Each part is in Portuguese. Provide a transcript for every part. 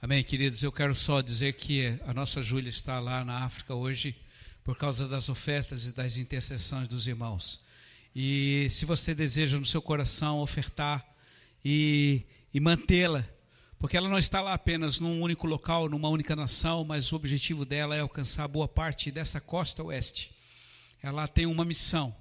Amém, queridos. Eu quero só dizer que a nossa Júlia está lá na África hoje por causa das ofertas e das intercessões dos irmãos. E se você deseja no seu coração ofertar e, e mantê-la, porque ela não está lá apenas num único local, numa única nação, mas o objetivo dela é alcançar boa parte dessa costa oeste. Ela tem uma missão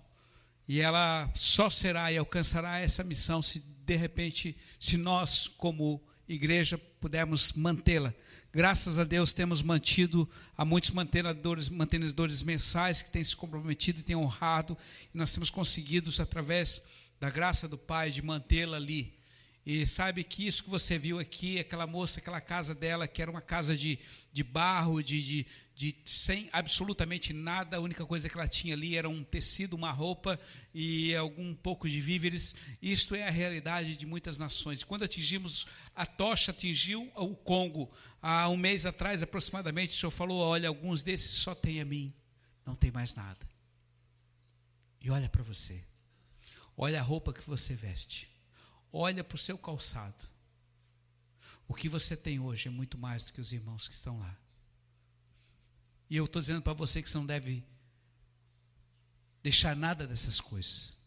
e ela só será e alcançará essa missão se de repente, se nós como igreja pudermos mantê-la. Graças a Deus temos mantido há muitos mantenedores, mantenedores mensais que têm se comprometido e têm honrado, e nós temos conseguido, através da graça do Pai, de mantê-la ali. E sabe que isso que você viu aqui, aquela moça, aquela casa dela, que era uma casa de, de barro, de, de, de sem absolutamente nada, a única coisa que ela tinha ali era um tecido, uma roupa e algum pouco de víveres. Isto é a realidade de muitas nações. Quando atingimos, a tocha atingiu o Congo, há um mês atrás aproximadamente, o senhor falou: olha, alguns desses só tem a mim, não tem mais nada. E olha para você, olha a roupa que você veste olha para o seu calçado. O que você tem hoje é muito mais do que os irmãos que estão lá. E eu estou dizendo para você que você não deve deixar nada dessas coisas.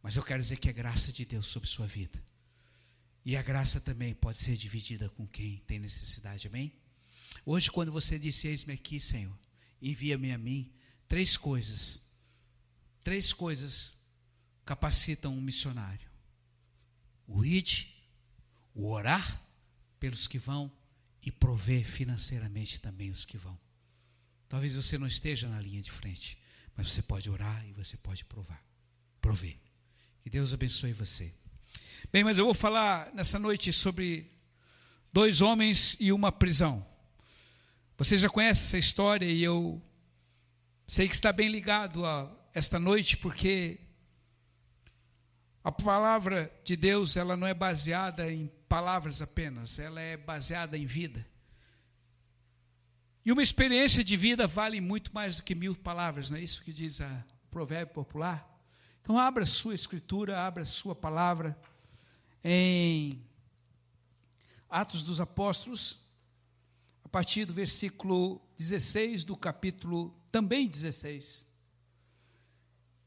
Mas eu quero dizer que é graça de Deus sobre sua vida. E a graça também pode ser dividida com quem tem necessidade, amém? Hoje, quando você disse: Eis-me aqui, Senhor, envia-me a mim, três coisas, três coisas capacitam um missionário o id, o orar pelos que vão e prover financeiramente também os que vão. Talvez você não esteja na linha de frente, mas você pode orar e você pode provar, prover. Que Deus abençoe você. Bem, mas eu vou falar nessa noite sobre dois homens e uma prisão. Você já conhece essa história e eu sei que está bem ligado a esta noite, porque a palavra de Deus, ela não é baseada em palavras apenas, ela é baseada em vida. E uma experiência de vida vale muito mais do que mil palavras, não é isso que diz a provérbio popular? Então, abra sua escritura, abra sua palavra em Atos dos Apóstolos, a partir do versículo 16 do capítulo também 16.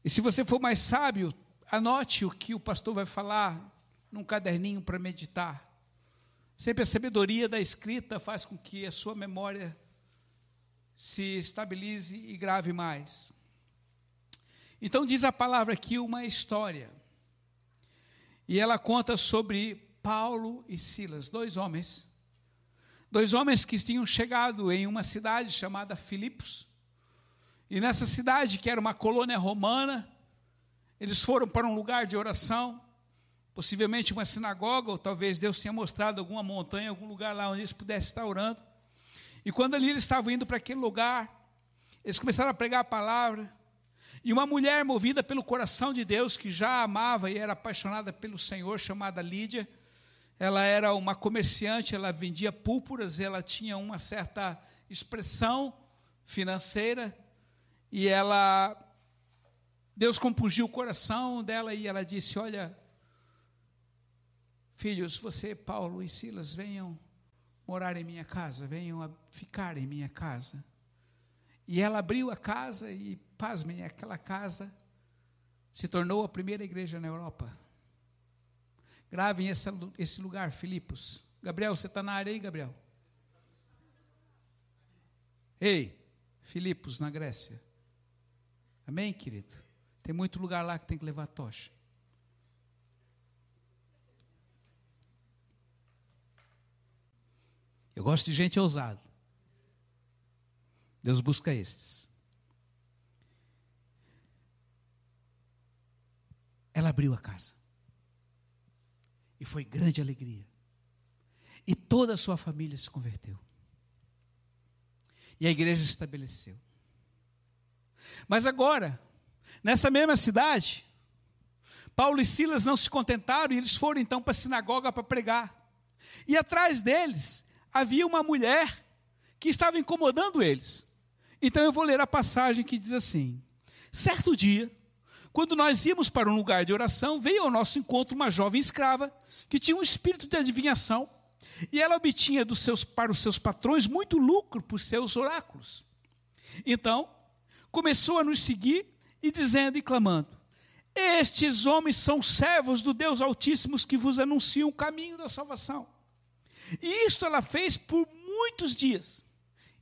E se você for mais sábio, Anote o que o pastor vai falar num caderninho para meditar. Sempre a sabedoria da escrita faz com que a sua memória se estabilize e grave mais. Então, diz a palavra aqui uma história. E ela conta sobre Paulo e Silas, dois homens. Dois homens que tinham chegado em uma cidade chamada Filipos. E nessa cidade, que era uma colônia romana, eles foram para um lugar de oração, possivelmente uma sinagoga, ou talvez Deus tenha mostrado alguma montanha, algum lugar lá onde eles pudessem estar orando. E quando ali eles estavam indo para aquele lugar, eles começaram a pregar a palavra. E uma mulher movida pelo coração de Deus, que já amava e era apaixonada pelo Senhor, chamada Lídia, ela era uma comerciante, ela vendia púrpuras, ela tinha uma certa expressão financeira, e ela Deus compungiu o coração dela e ela disse: Olha, filhos, você, Paulo e Silas, venham morar em minha casa, venham ficar em minha casa. E ela abriu a casa e, pasmem, aquela casa se tornou a primeira igreja na Europa. Gravem esse, esse lugar, Filipos. Gabriel, você está na área aí, Gabriel? Ei, Filipos, na Grécia. Amém, querido? Tem muito lugar lá que tem que levar tocha. Eu gosto de gente ousada. Deus busca estes. Ela abriu a casa. E foi grande alegria. E toda a sua família se converteu. E a igreja se estabeleceu. Mas agora, Nessa mesma cidade, Paulo e Silas não se contentaram e eles foram então para a sinagoga para pregar. E atrás deles havia uma mulher que estava incomodando eles. Então eu vou ler a passagem que diz assim: Certo dia, quando nós íamos para um lugar de oração, veio ao nosso encontro uma jovem escrava que tinha um espírito de adivinhação e ela obtinha dos seus, para os seus patrões muito lucro por seus oráculos. Então, começou a nos seguir e dizendo e clamando: Estes homens são servos do Deus Altíssimo que vos anunciam o caminho da salvação. E isto ela fez por muitos dias.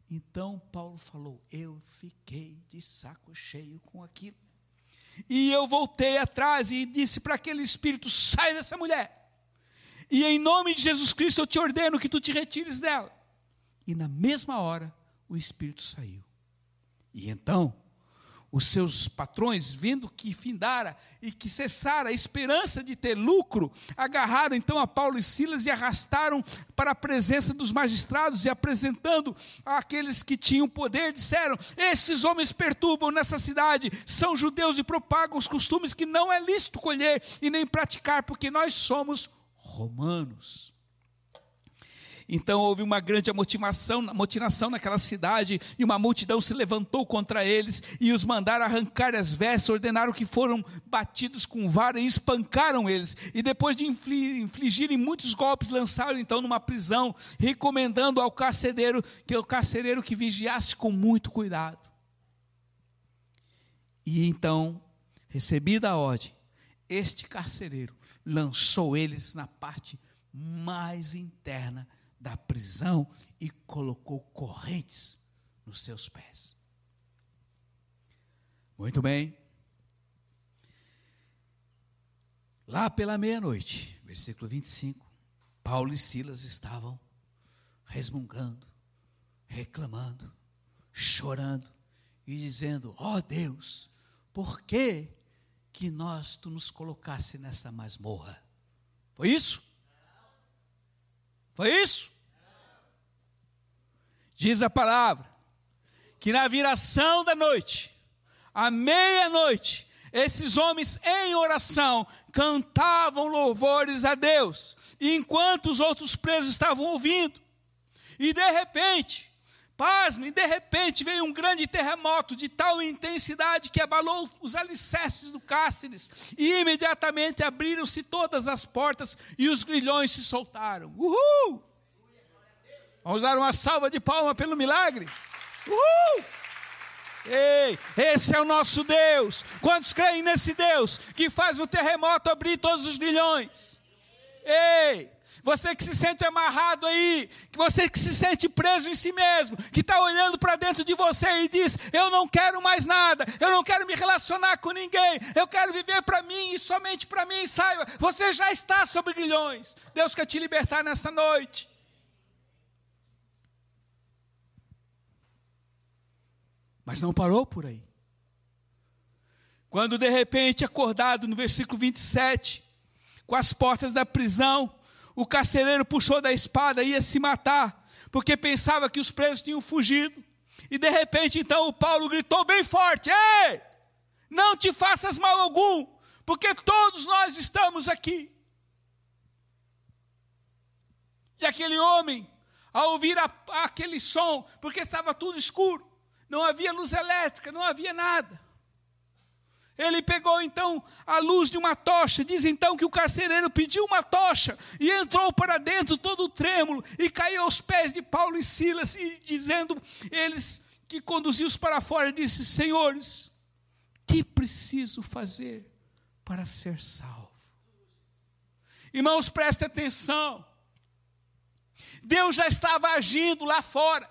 Então Paulo falou: Eu fiquei de saco cheio com aquilo. E eu voltei atrás e disse para aquele espírito: Sai dessa mulher. E em nome de Jesus Cristo eu te ordeno que tu te retires dela. E na mesma hora o espírito saiu. E então os seus patrões, vendo que findara e que cessara a esperança de ter lucro, agarraram então a Paulo e Silas e arrastaram para a presença dos magistrados e apresentando àqueles que tinham poder, disseram: Esses homens perturbam nessa cidade, são judeus e propagam os costumes que não é lícito colher e nem praticar, porque nós somos romanos. Então houve uma grande amotinação, naquela cidade, e uma multidão se levantou contra eles e os mandaram arrancar as vestes, ordenaram que foram batidos com vara e espancaram eles. E depois de infligirem muitos golpes, lançaram então numa prisão, recomendando ao carcereiro que o carcereiro que vigiasse com muito cuidado. E então, recebida a ordem, este carcereiro lançou eles na parte mais interna da prisão e colocou correntes nos seus pés. Muito bem. Lá pela meia-noite, versículo 25, Paulo e Silas estavam resmungando, reclamando, chorando e dizendo: Ó oh Deus, por que que nós tu nos colocasse nessa masmorra? Foi isso? Foi isso? Diz a palavra que na viração da noite, à meia-noite, esses homens em oração cantavam louvores a Deus, enquanto os outros presos estavam ouvindo. E de repente, pasme, de repente veio um grande terremoto de tal intensidade que abalou os alicerces do cárceres, e imediatamente abriram-se todas as portas e os grilhões se soltaram. Uhul! Vamos dar uma salva de palma pelo milagre. Uhul! Ei, esse é o nosso Deus. Quantos creem nesse Deus que faz o terremoto abrir todos os grilhões? Ei, você que se sente amarrado aí, você que se sente preso em si mesmo, que está olhando para dentro de você e diz: Eu não quero mais nada, eu não quero me relacionar com ninguém, eu quero viver para mim e somente para mim. Saiba, você já está sobre grilhões. Deus quer te libertar nesta noite. Mas não parou por aí. Quando de repente, acordado no versículo 27, com as portas da prisão, o carcereiro puxou da espada e ia se matar, porque pensava que os presos tinham fugido. E de repente, então, o Paulo gritou bem forte: Ei, não te faças mal algum, porque todos nós estamos aqui. E aquele homem, ao ouvir a, aquele som, porque estava tudo escuro, não havia luz elétrica, não havia nada. Ele pegou então a luz de uma tocha, diz então que o carcereiro pediu uma tocha e entrou para dentro todo trêmulo e caiu aos pés de Paulo e Silas e dizendo eles que conduziu-os para fora, disse: Senhores, que preciso fazer para ser salvo? Irmãos, prestem atenção. Deus já estava agindo lá fora.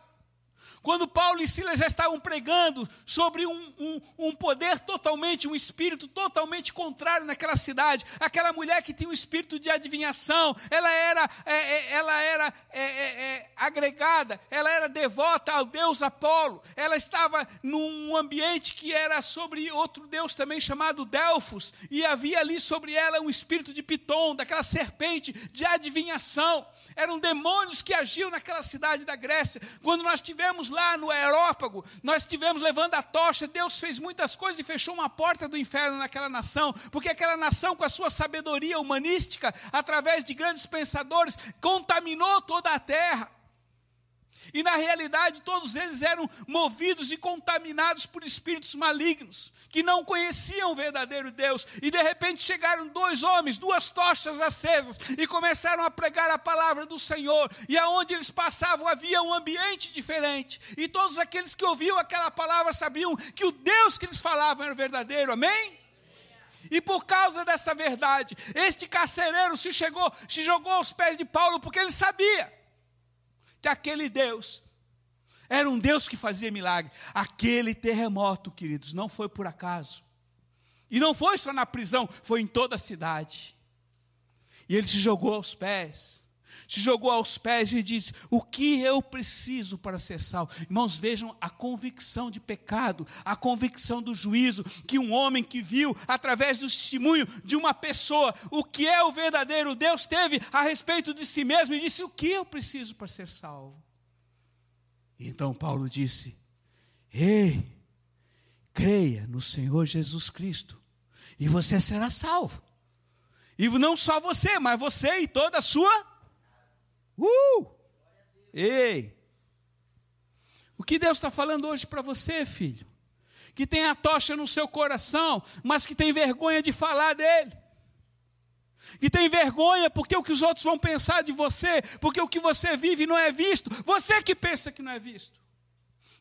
Quando Paulo e Silas já estavam pregando sobre um, um, um, poder totalmente, um espírito totalmente contrário naquela cidade, aquela mulher que tinha um espírito de adivinhação, ela era, é, é, ela era é, é, é agregada, ela era devota ao deus Apolo, ela estava num ambiente que era sobre outro deus também chamado Delfos, e havia ali sobre ela um espírito de Piton, daquela serpente de adivinhação. Eram demônios que agiam naquela cidade da Grécia. Quando nós tivemos lá no aerópago, nós estivemos levando a tocha, Deus fez muitas coisas e fechou uma porta do inferno naquela nação, porque aquela nação, com a sua sabedoria humanística, através de grandes pensadores, contaminou toda a terra. E na realidade, todos eles eram movidos e contaminados por espíritos malignos, que não conheciam o verdadeiro Deus. E de repente chegaram dois homens, duas tochas acesas, e começaram a pregar a palavra do Senhor. E aonde eles passavam havia um ambiente diferente. E todos aqueles que ouviam aquela palavra sabiam que o Deus que eles falavam era verdadeiro. Amém? E por causa dessa verdade, este carcereiro se, chegou, se jogou aos pés de Paulo, porque ele sabia que aquele Deus era um Deus que fazia milagre. Aquele terremoto, queridos, não foi por acaso. E não foi só na prisão, foi em toda a cidade. E ele se jogou aos pés se jogou aos pés e disse: O que eu preciso para ser salvo? Irmãos, vejam a convicção de pecado, a convicção do juízo, que um homem que viu através do testemunho de uma pessoa o que é o verdadeiro Deus teve a respeito de si mesmo e disse: O que eu preciso para ser salvo? Então Paulo disse: Ei, creia no Senhor Jesus Cristo e você será salvo. E não só você, mas você e toda a sua Uh! Ei! O que Deus está falando hoje para você, filho? Que tem a tocha no seu coração, mas que tem vergonha de falar dele. Que tem vergonha porque o que os outros vão pensar de você, porque o que você vive não é visto. Você que pensa que não é visto.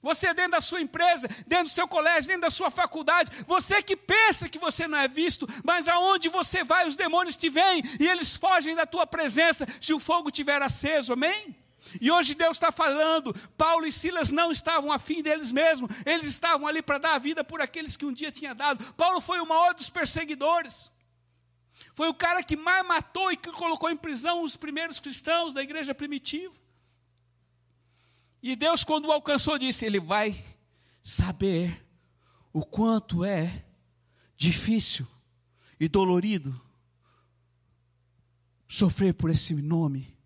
Você dentro da sua empresa, dentro do seu colégio, dentro da sua faculdade, você que pensa que você não é visto, mas aonde você vai, os demônios te veem e eles fogem da tua presença se o fogo estiver aceso, amém? E hoje Deus está falando, Paulo e Silas não estavam afim deles mesmos, eles estavam ali para dar a vida por aqueles que um dia tinha dado. Paulo foi o maior dos perseguidores, foi o cara que mais matou e que colocou em prisão os primeiros cristãos da igreja primitiva. E Deus, quando o alcançou, disse: Ele vai saber o quanto é difícil e dolorido sofrer por esse nome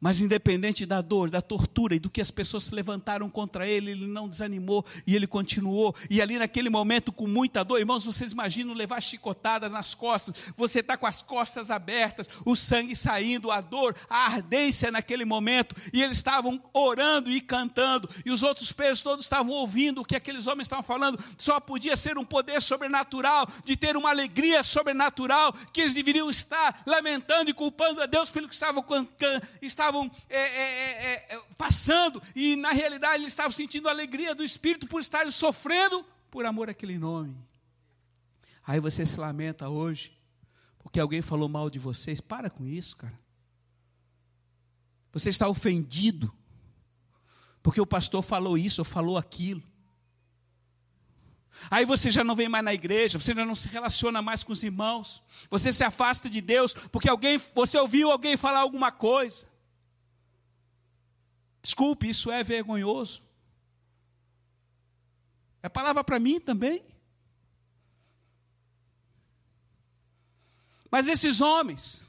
mas independente da dor, da tortura e do que as pessoas se levantaram contra ele, ele não desanimou e ele continuou. E ali naquele momento, com muita dor, irmãos, vocês imaginam levar chicotada nas costas, você está com as costas abertas, o sangue saindo, a dor, a ardência naquele momento, e eles estavam orando e cantando, e os outros presos todos estavam ouvindo o que aqueles homens estavam falando. Só podia ser um poder sobrenatural, de ter uma alegria sobrenatural, que eles deveriam estar lamentando e culpando a Deus pelo que estavam, estavam estavam é é, é, é, passando, e na realidade eles estavam sentindo a alegria do Espírito por estarem sofrendo por amor àquele nome. Aí você se lamenta hoje, porque alguém falou mal de vocês. Para com isso, cara. Você está ofendido, porque o pastor falou isso ou falou aquilo. Aí você já não vem mais na igreja, você já não se relaciona mais com os irmãos, você se afasta de Deus porque alguém, você ouviu alguém falar alguma coisa. Desculpe, isso é vergonhoso. É palavra para mim também. Mas esses homens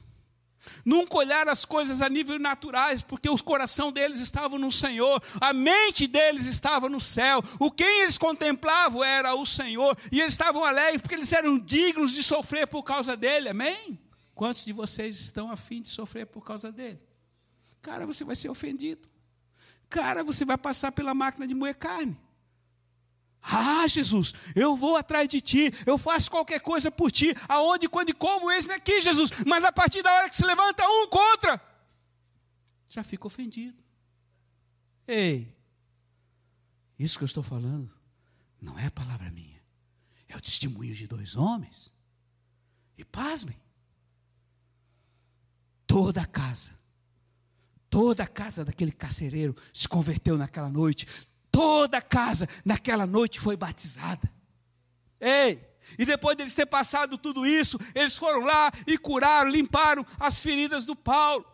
nunca olharam as coisas a nível naturais, porque o coração deles estava no Senhor, a mente deles estava no céu, o quem eles contemplavam era o Senhor, e eles estavam alegres porque eles eram dignos de sofrer por causa dele, amém? Quantos de vocês estão afim de sofrer por causa dele? Cara, você vai ser ofendido. Cara, você vai passar pela máquina de moer carne. Ah, Jesus, eu vou atrás de ti, eu faço qualquer coisa por ti, aonde, quando e como, eis-me aqui, Jesus. Mas a partir da hora que se levanta um contra, já fica ofendido. Ei, isso que eu estou falando não é palavra minha, é o testemunho de dois homens. E pasmem, toda a casa Toda a casa daquele carcereiro se converteu naquela noite. Toda a casa naquela noite foi batizada. Ei! E depois deles ter passado tudo isso, eles foram lá e curaram, limparam as feridas do Paulo.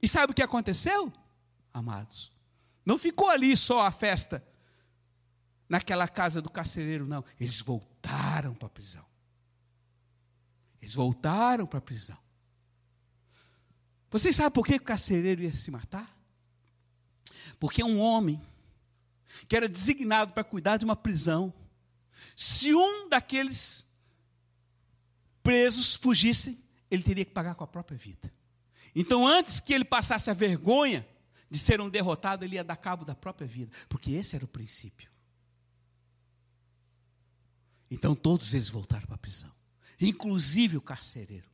E sabe o que aconteceu, amados? Não ficou ali só a festa naquela casa do carcereiro, não. Eles voltaram para a prisão. Eles voltaram para a prisão. Vocês sabem por que o carcereiro ia se matar? Porque um homem que era designado para cuidar de uma prisão, se um daqueles presos fugisse, ele teria que pagar com a própria vida. Então, antes que ele passasse a vergonha de ser um derrotado, ele ia dar cabo da própria vida, porque esse era o princípio. Então, todos eles voltaram para a prisão, inclusive o carcereiro.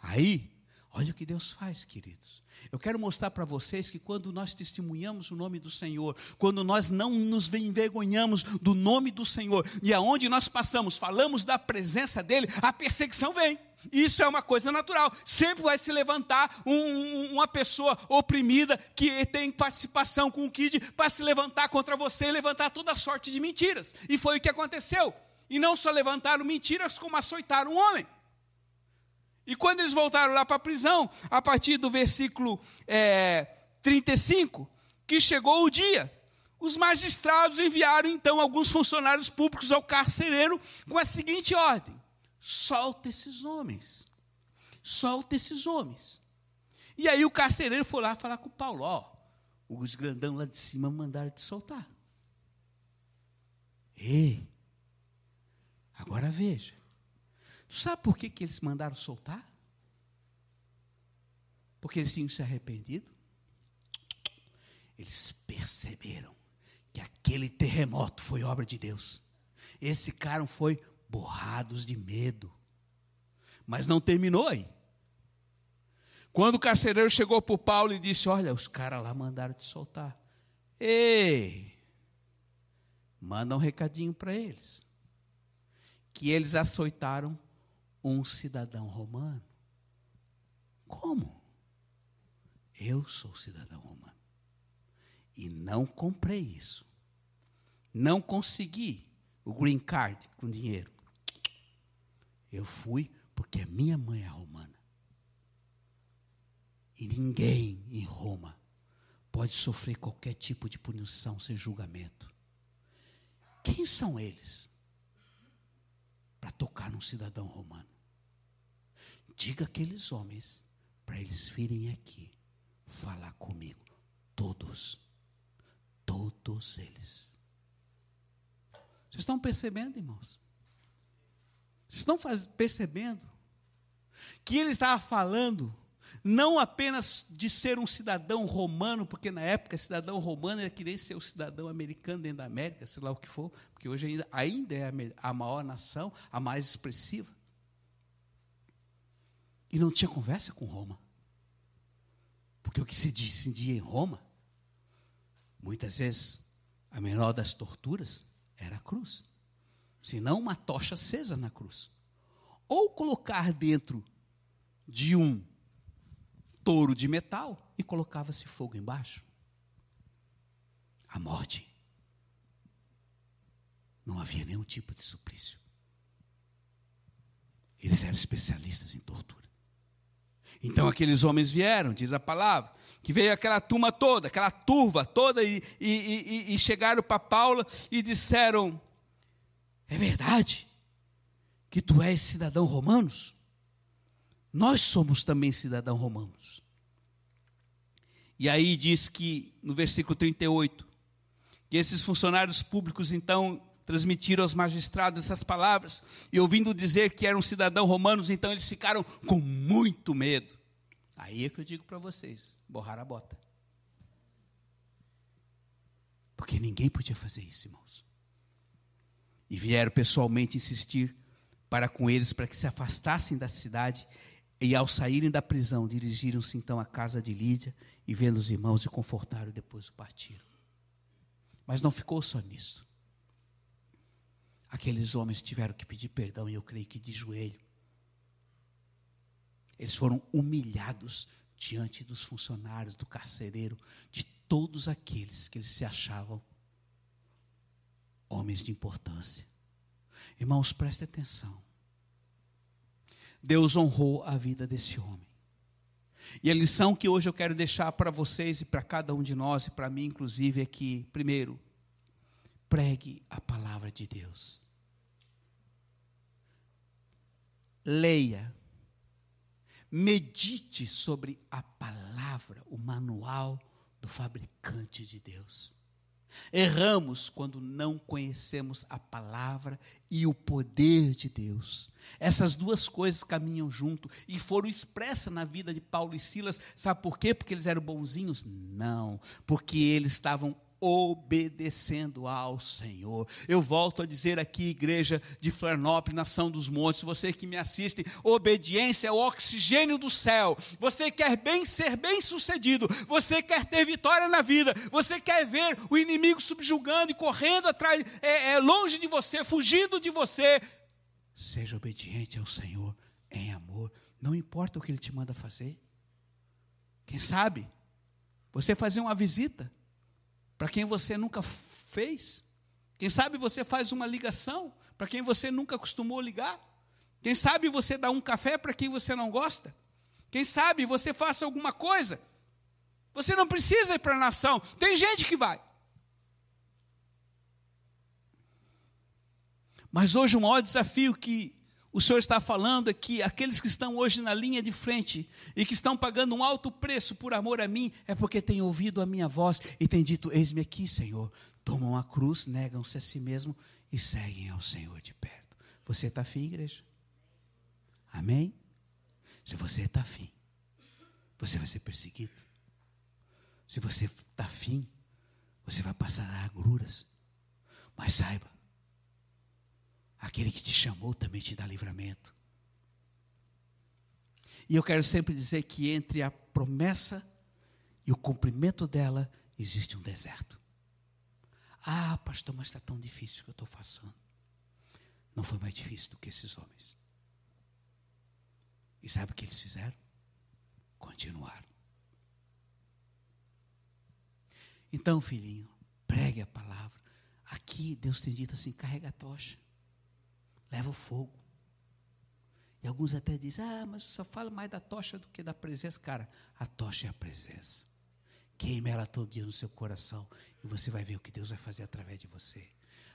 Aí, olha o que Deus faz, queridos. Eu quero mostrar para vocês que quando nós testemunhamos o nome do Senhor, quando nós não nos envergonhamos do nome do Senhor, e aonde nós passamos, falamos da presença dEle, a perseguição vem. Isso é uma coisa natural. Sempre vai se levantar um, uma pessoa oprimida que tem participação com o Kid para se levantar contra você e levantar toda sorte de mentiras. E foi o que aconteceu. E não só levantaram mentiras, como açoitaram um homem. E quando eles voltaram lá para a prisão, a partir do versículo é, 35, que chegou o dia, os magistrados enviaram então alguns funcionários públicos ao carcereiro com a seguinte ordem: solta esses homens, solta esses homens. E aí o carcereiro foi lá falar com o Paulo: ó, os grandão lá de cima mandaram te soltar. E agora veja, Tu sabe por que, que eles mandaram soltar? Porque eles tinham se arrependido. Eles perceberam que aquele terremoto foi obra de Deus. Esse cara foi borrados de medo. Mas não terminou aí. Quando o carcereiro chegou para o Paulo e disse: Olha, os caras lá mandaram te soltar. Ei, manda um recadinho para eles. Que eles açoitaram um cidadão romano. Como? Eu sou cidadão romano. E não comprei isso. Não consegui o green card com dinheiro. Eu fui porque a minha mãe é romana. E ninguém em Roma pode sofrer qualquer tipo de punição sem julgamento. Quem são eles? Para tocar num cidadão romano. Diga aqueles homens para eles virem aqui falar comigo. Todos. Todos eles. Vocês estão percebendo, irmãos? Vocês estão faz, percebendo que ele estava falando não apenas de ser um cidadão romano, porque na época cidadão romano era que nem ser o cidadão americano dentro da América, sei lá o que for, porque hoje ainda, ainda é a maior nação, a mais expressiva. E não tinha conversa com Roma. Porque o que se decidia em Roma, muitas vezes, a menor das torturas era a cruz. Se não, uma tocha acesa na cruz. Ou colocar dentro de um touro de metal e colocava-se fogo embaixo. A morte. Não havia nenhum tipo de suplício. Eles eram especialistas em tortura. Então aqueles homens vieram, diz a palavra, que veio aquela turma toda, aquela turva toda, e, e, e, e chegaram para Paulo e disseram: É verdade que tu és cidadão romanos? Nós somos também cidadãos romanos. E aí diz que, no versículo 38, que esses funcionários públicos então transmitiram aos magistrados essas palavras, e ouvindo dizer que eram cidadãos romanos, então eles ficaram com muito medo. Aí é que eu digo para vocês: borrar a bota. Porque ninguém podia fazer isso, irmãos. E vieram pessoalmente insistir para com eles para que se afastassem da cidade e ao saírem da prisão, dirigiram-se então à casa de Lídia e vendo os irmãos e confortaram, depois partiram. Mas não ficou só nisso. Aqueles homens tiveram que pedir perdão, e eu creio que de joelho. Eles foram humilhados diante dos funcionários, do carcereiro, de todos aqueles que eles se achavam homens de importância. Irmãos, prestem atenção. Deus honrou a vida desse homem. E a lição que hoje eu quero deixar para vocês e para cada um de nós, e para mim inclusive, é que, primeiro, pregue a palavra de Deus. Leia, medite sobre a palavra, o manual do fabricante de Deus. Erramos quando não conhecemos a palavra e o poder de Deus. Essas duas coisas caminham junto e foram expressas na vida de Paulo e Silas. Sabe por quê? Porque eles eram bonzinhos? Não, porque eles estavam obedecendo ao Senhor. Eu volto a dizer aqui, igreja de Florianópolis, nação dos montes, você que me assiste, obediência é o oxigênio do céu. Você quer bem ser bem sucedido, você quer ter vitória na vida, você quer ver o inimigo subjugando e correndo atrás, é, é longe de você, fugindo de você. Seja obediente ao Senhor em amor, não importa o que Ele te manda fazer. Quem sabe, você fazer uma visita, para quem você nunca fez. Quem sabe você faz uma ligação para quem você nunca costumou ligar. Quem sabe você dá um café para quem você não gosta. Quem sabe você faça alguma coisa. Você não precisa ir para a nação, tem gente que vai. Mas hoje o maior desafio que o Senhor está falando que aqueles que estão hoje na linha de frente e que estão pagando um alto preço por amor a mim, é porque têm ouvido a minha voz e têm dito: Eis-me aqui, Senhor. Tomam a cruz, negam-se a si mesmo e seguem ao Senhor de perto. Você está afim, igreja? Amém? Se você está afim, você vai ser perseguido. Se você está afim, você vai passar agruras. Mas saiba, Aquele que te chamou também te dá livramento. E eu quero sempre dizer que entre a promessa e o cumprimento dela existe um deserto. Ah, pastor, mas está tão difícil que eu estou passando. Não foi mais difícil do que esses homens. E sabe o que eles fizeram? Continuaram. Então, filhinho, pregue a palavra. Aqui Deus tem dito assim: carrega a tocha leva o fogo. E alguns até dizem: ah, mas só fala mais da tocha do que da presença. Cara, a tocha é a presença. Queime ela todo dia no seu coração e você vai ver o que Deus vai fazer através de você.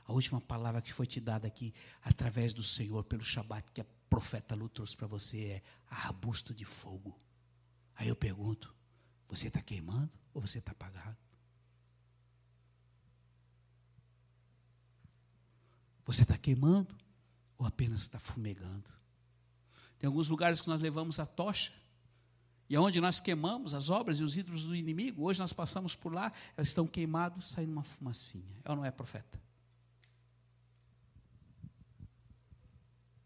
A última palavra que foi te dada aqui, através do Senhor, pelo Shabat, que a profeta Lu trouxe para você, é arbusto de fogo. Aí eu pergunto: você está queimando ou você está apagado? Você está queimando ou apenas está fumegando. Tem alguns lugares que nós levamos a tocha, e onde nós queimamos as obras e os ídolos do inimigo, hoje nós passamos por lá, elas estão queimadas, saindo uma fumacinha. É ou não é, profeta?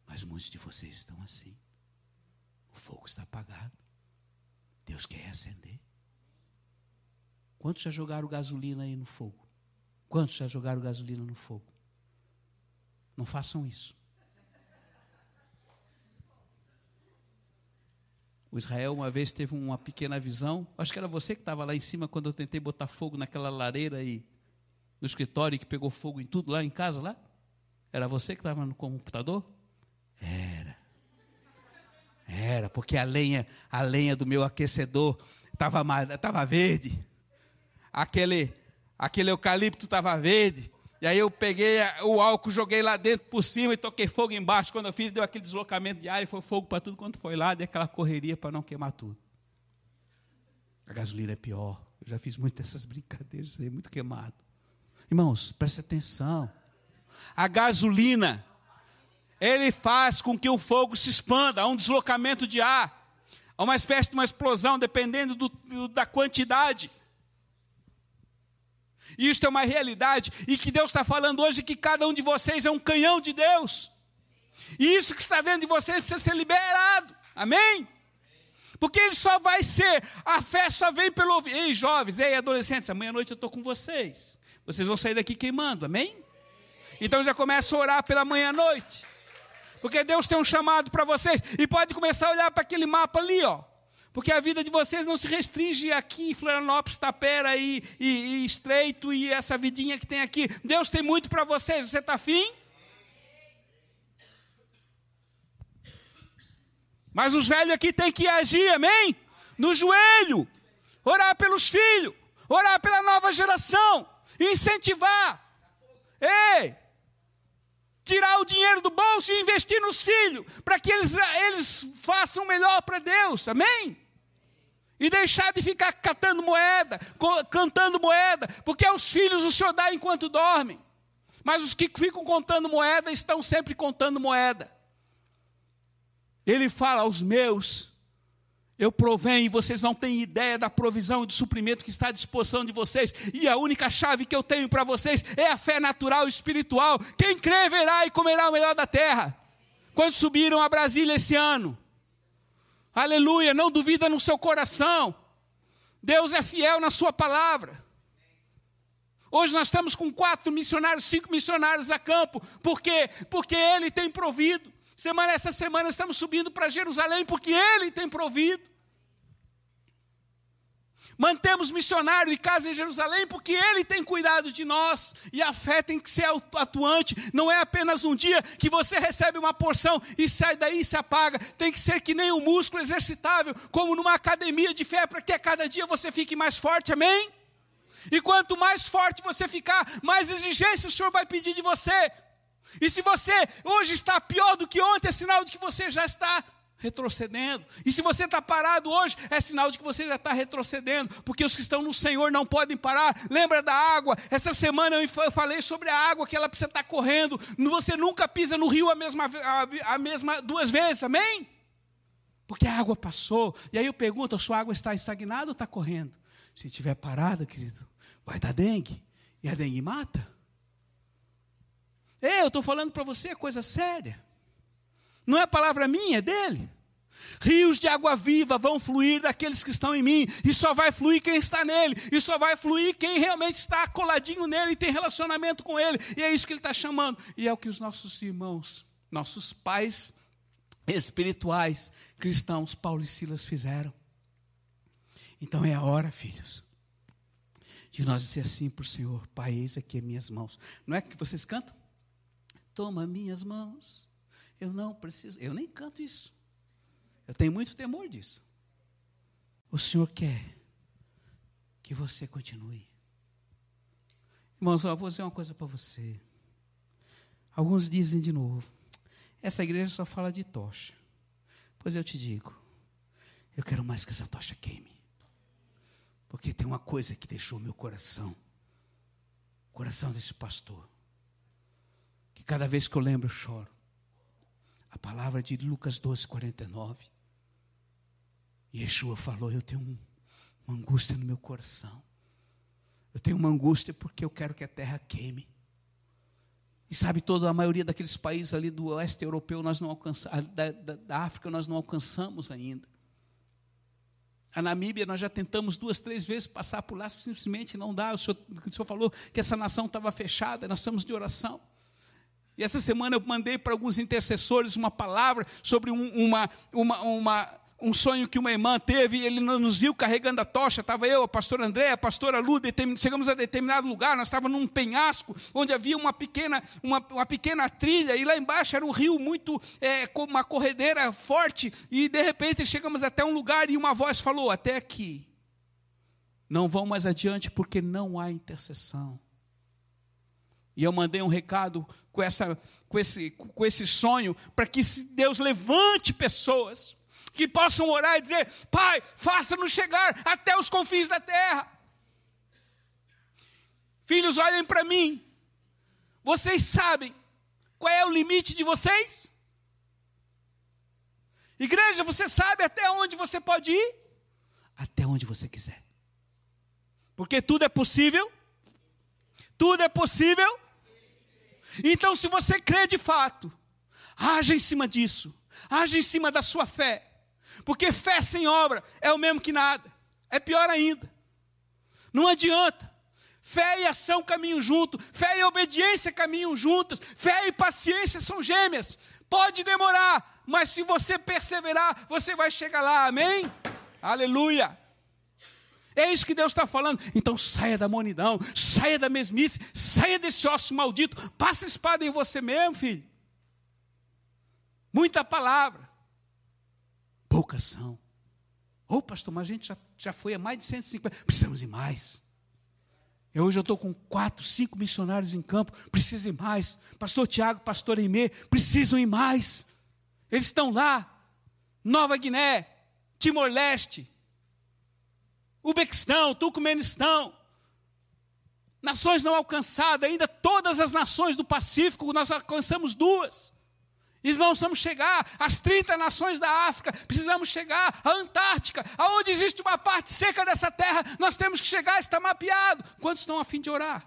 Mas muitos de vocês estão assim. O fogo está apagado. Deus quer acender. Quantos já jogaram gasolina aí no fogo? Quantos já jogaram gasolina no fogo? Não façam isso. Israel uma vez teve uma pequena visão. Acho que era você que estava lá em cima quando eu tentei botar fogo naquela lareira aí no escritório que pegou fogo em tudo lá em casa lá. Era você que estava no computador? Era. Era, porque a lenha, a lenha do meu aquecedor estava tava verde. Aquele, aquele eucalipto estava verde. E aí eu peguei o álcool, joguei lá dentro por cima e toquei fogo embaixo. Quando eu fiz, deu aquele deslocamento de ar e foi fogo para tudo quanto foi lá, deu aquela correria para não queimar tudo. A gasolina é pior. Eu já fiz muitas dessas brincadeiras aí, muito queimado. Irmãos, preste atenção. A gasolina, ele faz com que o fogo se expanda, há um deslocamento de ar, há uma espécie de uma explosão, dependendo do, do, da quantidade. E isto é uma realidade. E que Deus está falando hoje que cada um de vocês é um canhão de Deus. E isso que está dentro de vocês precisa ser liberado. Amém? Porque ele só vai ser, a fé só vem pelo ouvir. Ei, jovens, ei, adolescentes, amanhã à noite eu estou com vocês. Vocês vão sair daqui queimando, amém? Então já começa a orar pela manhã à noite. Porque Deus tem um chamado para vocês. E pode começar a olhar para aquele mapa ali, ó. Porque a vida de vocês não se restringe aqui em Florianópolis, Tapera e, e, e Estreito e essa vidinha que tem aqui. Deus tem muito para vocês. Você está afim? Mas os velhos aqui têm que agir, amém? No joelho, orar pelos filhos, orar pela nova geração, incentivar. Ei! Tirar o dinheiro do bolso e investir nos filhos, para que eles, eles façam melhor para Deus, amém? E deixar de ficar catando moeda, cantando moeda, porque aos filhos o Senhor dá enquanto dormem. Mas os que ficam contando moeda estão sempre contando moeda. Ele fala aos meus, eu provenho vocês não têm ideia da provisão e do suprimento que está à disposição de vocês. E a única chave que eu tenho para vocês é a fé natural e espiritual. Quem crê verá e comerá o melhor da terra. Quando subiram a Brasília esse ano, Aleluia, não duvida no seu coração. Deus é fiel na sua palavra. Hoje nós estamos com quatro missionários, cinco missionários a campo. Por quê? Porque Ele tem provido. Semana, essa semana estamos subindo para Jerusalém porque Ele tem provido. Mantemos missionário de casa em Jerusalém porque Ele tem cuidado de nós. E a fé tem que ser atuante. Não é apenas um dia que você recebe uma porção e sai daí e se apaga. Tem que ser que nem um músculo exercitável, como numa academia de fé, para que a cada dia você fique mais forte. Amém? E quanto mais forte você ficar, mais exigência o Senhor vai pedir de você. E se você hoje está pior do que ontem, é sinal de que você já está retrocedendo. E se você está parado hoje, é sinal de que você já está retrocedendo, porque os que estão no Senhor não podem parar. Lembra da água? Essa semana eu falei sobre a água que ela precisa estar correndo. Você nunca pisa no rio a mesma, a, a mesma duas vezes, amém? Porque a água passou. E aí eu pergunto: a sua água está estagnada ou está correndo? Se estiver parada, querido, vai dar dengue. E a dengue mata. Ei, eu estou falando para você coisa séria. Não é palavra minha, é dele. Rios de água viva vão fluir daqueles que estão em mim, e só vai fluir quem está nele, e só vai fluir quem realmente está coladinho nele e tem relacionamento com ele, e é isso que ele está chamando, e é o que os nossos irmãos, nossos pais espirituais, cristãos, Paulo e Silas fizeram. Então é a hora, filhos, de nós dizer assim para o Senhor: Pai, eis aqui as minhas mãos. Não é que vocês cantam? Toma minhas mãos eu não preciso, eu nem canto isso. Eu tenho muito temor disso. O Senhor quer que você continue. Irmãos, eu vou dizer uma coisa para você. Alguns dizem de novo: essa igreja só fala de tocha. Pois eu te digo, eu quero mais que essa tocha queime. Porque tem uma coisa que deixou meu coração, o coração desse pastor, que cada vez que eu lembro eu choro. A palavra de Lucas 12, 49. Yeshua falou: Eu tenho uma angústia no meu coração. Eu tenho uma angústia porque eu quero que a terra queime. E sabe, toda a maioria daqueles países ali do oeste europeu, nós não alcançamos, da, da, da África, nós não alcançamos ainda. A Namíbia, nós já tentamos duas, três vezes passar por lá, simplesmente não dá. O senhor, o senhor falou que essa nação estava fechada, nós estamos de oração. E essa semana eu mandei para alguns intercessores uma palavra sobre um, uma, uma, uma, um sonho que uma irmã teve, ele nos viu carregando a tocha, estava eu, a pastora André, a pastora Lu, chegamos a determinado lugar, nós estávamos num penhasco, onde havia uma pequena, uma, uma pequena trilha, e lá embaixo era um rio muito, é, com uma corredeira forte, e de repente chegamos até um lugar e uma voz falou, até aqui, não vão mais adiante porque não há intercessão. E eu mandei um recado com, essa, com, esse, com esse sonho, para que Deus levante pessoas que possam orar e dizer: Pai, faça-nos chegar até os confins da terra. Filhos, olhem para mim. Vocês sabem qual é o limite de vocês? Igreja, você sabe até onde você pode ir? Até onde você quiser. Porque tudo é possível. Tudo é possível então, se você crê de fato, haja em cima disso, haja em cima da sua fé, porque fé sem obra é o mesmo que nada, é pior ainda. Não adianta. Fé e ação caminham junto, fé e obediência caminham juntas, fé e paciência são gêmeas. Pode demorar, mas se você perseverar, você vai chegar lá, amém? Aleluia. É isso que Deus está falando. Então saia da monidão, saia da mesmice, saia desse osso maldito, passa a espada em você mesmo, filho. Muita palavra, pouca ação. Ô pastor, mas a gente já, já foi a mais de 150, precisamos ir mais. Eu hoje eu estou com quatro, cinco missionários em campo, preciso ir mais. Pastor Tiago, pastor Eimê, precisam ir mais. Eles estão lá, Nova Guiné, Timor-Leste, Ubequistão, Turcomenistão, nações não alcançadas, ainda todas as nações do Pacífico, nós alcançamos duas. Nós vamos chegar às 30 nações da África, precisamos chegar à Antártica, aonde existe uma parte seca dessa terra, nós temos que chegar, está mapeado. Quantos estão a fim de orar?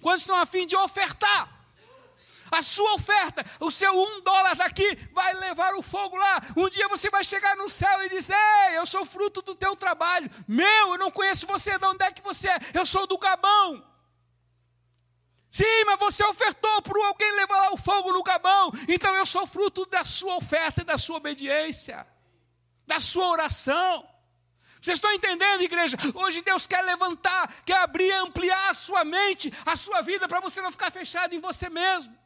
Quantos estão a fim de ofertar? A sua oferta, o seu um dólar daqui vai levar o fogo lá. Um dia você vai chegar no céu e dizer: Ei, eu sou fruto do teu trabalho. Meu, eu não conheço você, de onde é que você é? Eu sou do Gabão. Sim, mas você ofertou para alguém levar lá o fogo no Gabão. Então eu sou fruto da sua oferta e da sua obediência, da sua oração. Vocês estão entendendo, igreja? Hoje Deus quer levantar, quer abrir, ampliar a sua mente, a sua vida, para você não ficar fechado em você mesmo.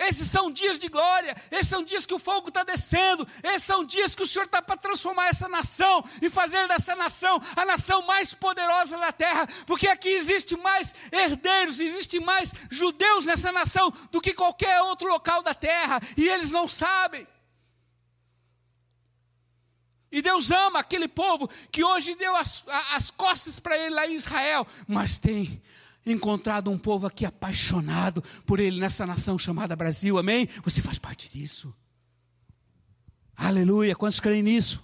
Esses são dias de glória, esses são dias que o fogo está descendo, esses são dias que o Senhor está para transformar essa nação e fazer dessa nação a nação mais poderosa da terra, porque aqui existe mais herdeiros, existe mais judeus nessa nação do que qualquer outro local da terra, e eles não sabem. E Deus ama aquele povo que hoje deu as, as costas para ele lá em Israel, mas tem encontrado um povo aqui apaixonado por Ele nessa nação chamada Brasil, amém? Você faz parte disso. Aleluia, quantos creem nisso?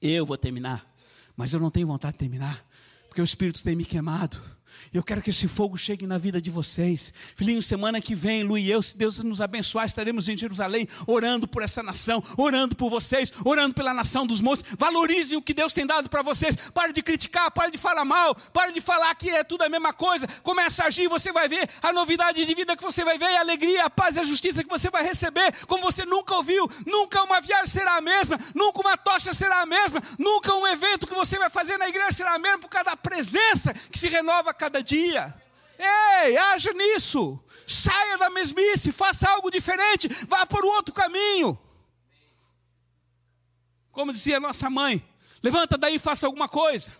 Eu vou terminar, mas eu não tenho vontade de terminar, porque o Espírito tem me queimado. Eu quero que esse fogo chegue na vida de vocês. Filhinho, semana que vem, Lu e eu, se Deus nos abençoar, estaremos em Jerusalém orando por essa nação, orando por vocês, orando pela nação dos montes. Valorizem o que Deus tem dado para vocês. Pare de criticar, pare de falar mal, pare de falar que é tudo a mesma coisa. Comece a agir, você vai ver a novidade de vida que você vai ver, a alegria, a paz e a justiça que você vai receber, como você nunca ouviu. Nunca uma viagem será a mesma, nunca uma tocha será a mesma, nunca um evento que você vai fazer na igreja será a mesma, por causa da presença que se renova cada dia. Ei, haja nisso. Saia da mesmice, faça algo diferente, vá por outro caminho. Como dizia nossa mãe, levanta daí e faça alguma coisa.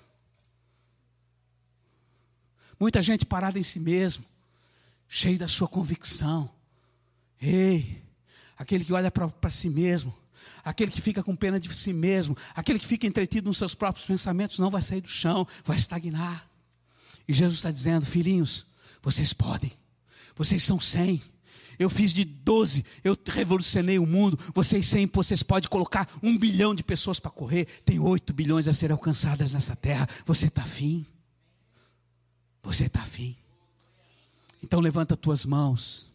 Muita gente parada em si mesmo, cheio da sua convicção. Ei, aquele que olha para si mesmo, aquele que fica com pena de si mesmo, aquele que fica entretido nos seus próprios pensamentos, não vai sair do chão, vai estagnar. E Jesus está dizendo: filhinhos, vocês podem, vocês são cem. Eu fiz de 12, eu revolucionei o mundo. Vocês 100, vocês podem colocar um bilhão de pessoas para correr. Tem 8 bilhões a serem alcançadas nessa terra. Você está afim? Você está afim? Então levanta tuas mãos.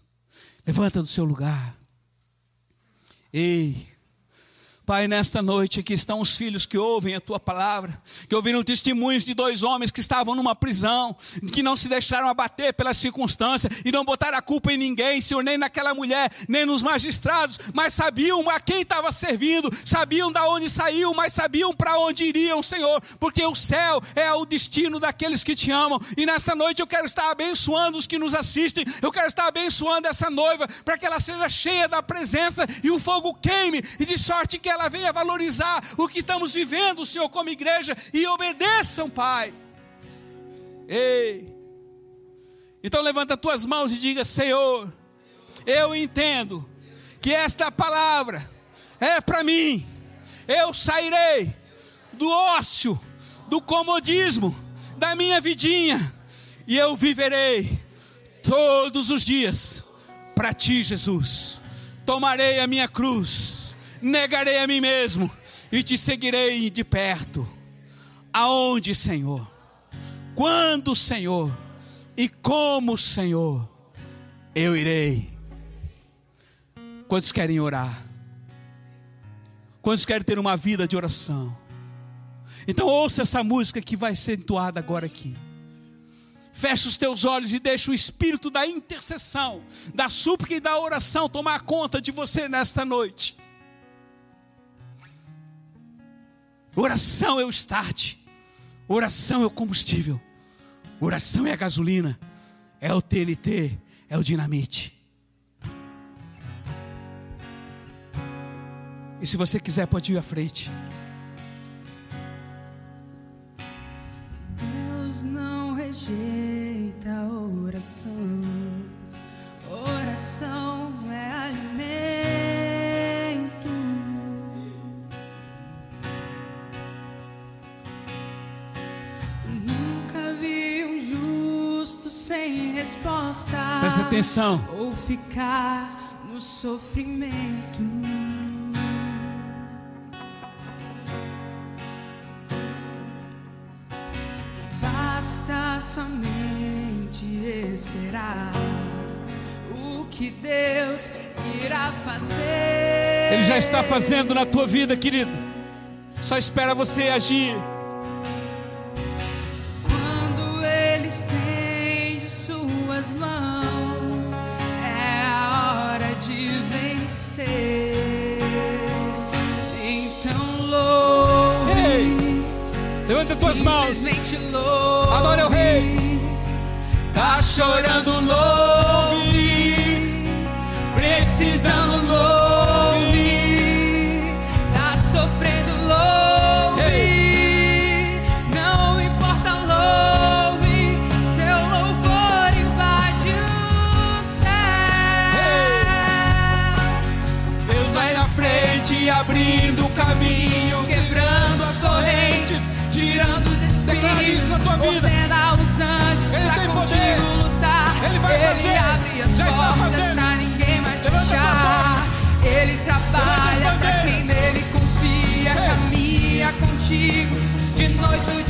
Levanta do seu lugar. Ei, Pai, nesta noite aqui estão os filhos que ouvem a tua palavra, que ouviram testemunhos de dois homens que estavam numa prisão, que não se deixaram abater pelas circunstâncias e não botaram a culpa em ninguém, Senhor, nem naquela mulher, nem nos magistrados, mas sabiam a quem estava servindo, sabiam de onde saiu, mas sabiam para onde iriam, Senhor, porque o céu é o destino daqueles que te amam. E nesta noite eu quero estar abençoando os que nos assistem, eu quero estar abençoando essa noiva, para que ela seja cheia da presença e o fogo queime, e de sorte que ela ela venha valorizar o que estamos vivendo, Senhor, como igreja, e obedeçam, Pai. Ei. Então levanta as tuas mãos e diga: Senhor, eu entendo que esta palavra é para mim. Eu sairei do ócio, do comodismo, da minha vidinha, e eu viverei todos os dias para ti, Jesus. Tomarei a minha cruz negarei a mim mesmo e te seguirei de perto. Aonde, Senhor? Quando, Senhor? E como, Senhor? Eu irei. Quantos querem orar? Quantos querem ter uma vida de oração? Então ouça essa música que vai ser entoada agora aqui. Feche os teus olhos e deixa o espírito da intercessão, da súplica e da oração tomar conta de você nesta noite. Oração é o start. Oração é o combustível. Oração é a gasolina. É o TNT. É o dinamite. E se você quiser, pode ir à frente. Atenção. Ou ficar no sofrimento. Basta somente esperar o que Deus irá fazer. Ele já está fazendo na tua vida, querido. Só espera você agir. Levanta tuas mãos. Adore ao Rei. Tá chorando, louve. Precisando, vida. Ele tem contigo poder. lutar. Ele vai fazer. abre as Já está portas fazendo. pra ninguém mais Levanta fechar. Ele trabalha pra quem nele confia, caminha contigo de noite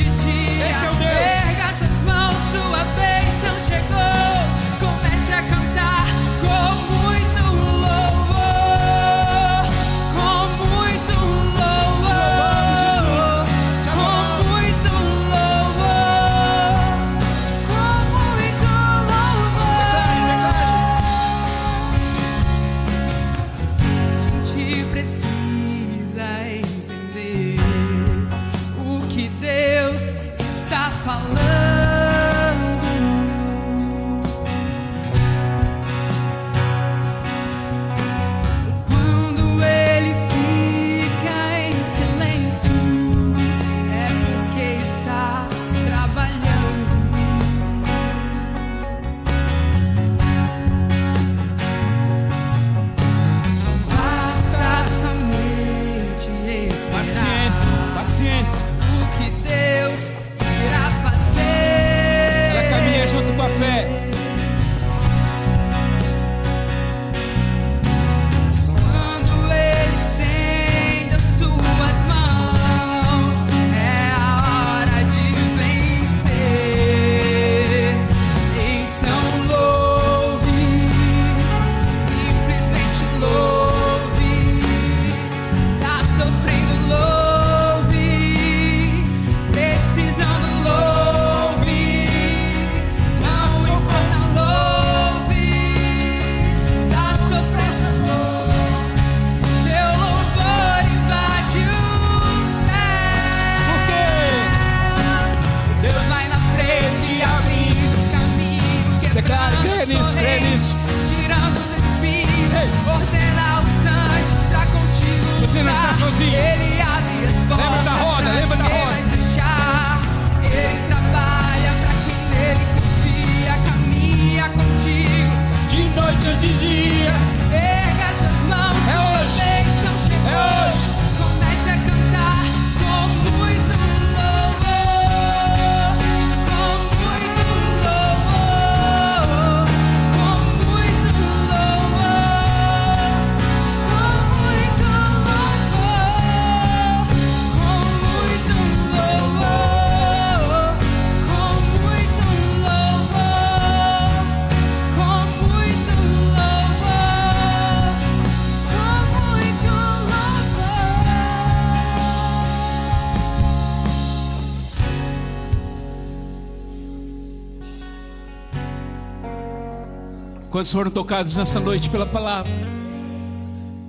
Quantos foram tocados nessa noite pela palavra?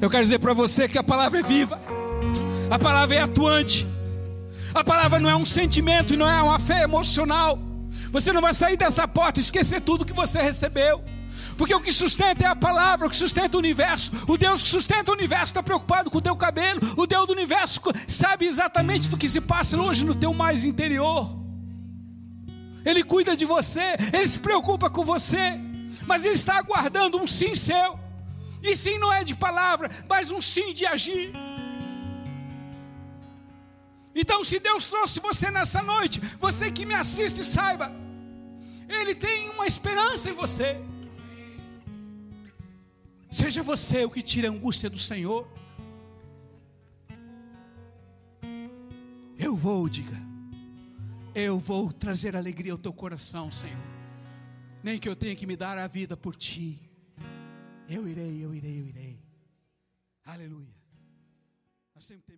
Eu quero dizer para você que a palavra é viva, a palavra é atuante, a palavra não é um sentimento e não é uma fé emocional. Você não vai sair dessa porta e esquecer tudo que você recebeu. Porque o que sustenta é a palavra, o que sustenta o universo. O Deus que sustenta o universo está preocupado com o teu cabelo. O Deus do universo sabe exatamente do que se passa hoje no teu mais interior. Ele cuida de você, ele se preocupa com você, mas ele está aguardando um sim seu. E sim não é de palavra, mas um sim de agir. Então, se Deus trouxe você nessa noite, você que me assiste, saiba, Ele tem uma esperança em você. Seja você o que tira a angústia do Senhor. Eu vou, diga. Eu vou trazer alegria ao teu coração, Senhor. Nem que eu tenha que me dar a vida por ti. Eu irei, eu irei, eu irei. Aleluia. Nós temos terminar, né?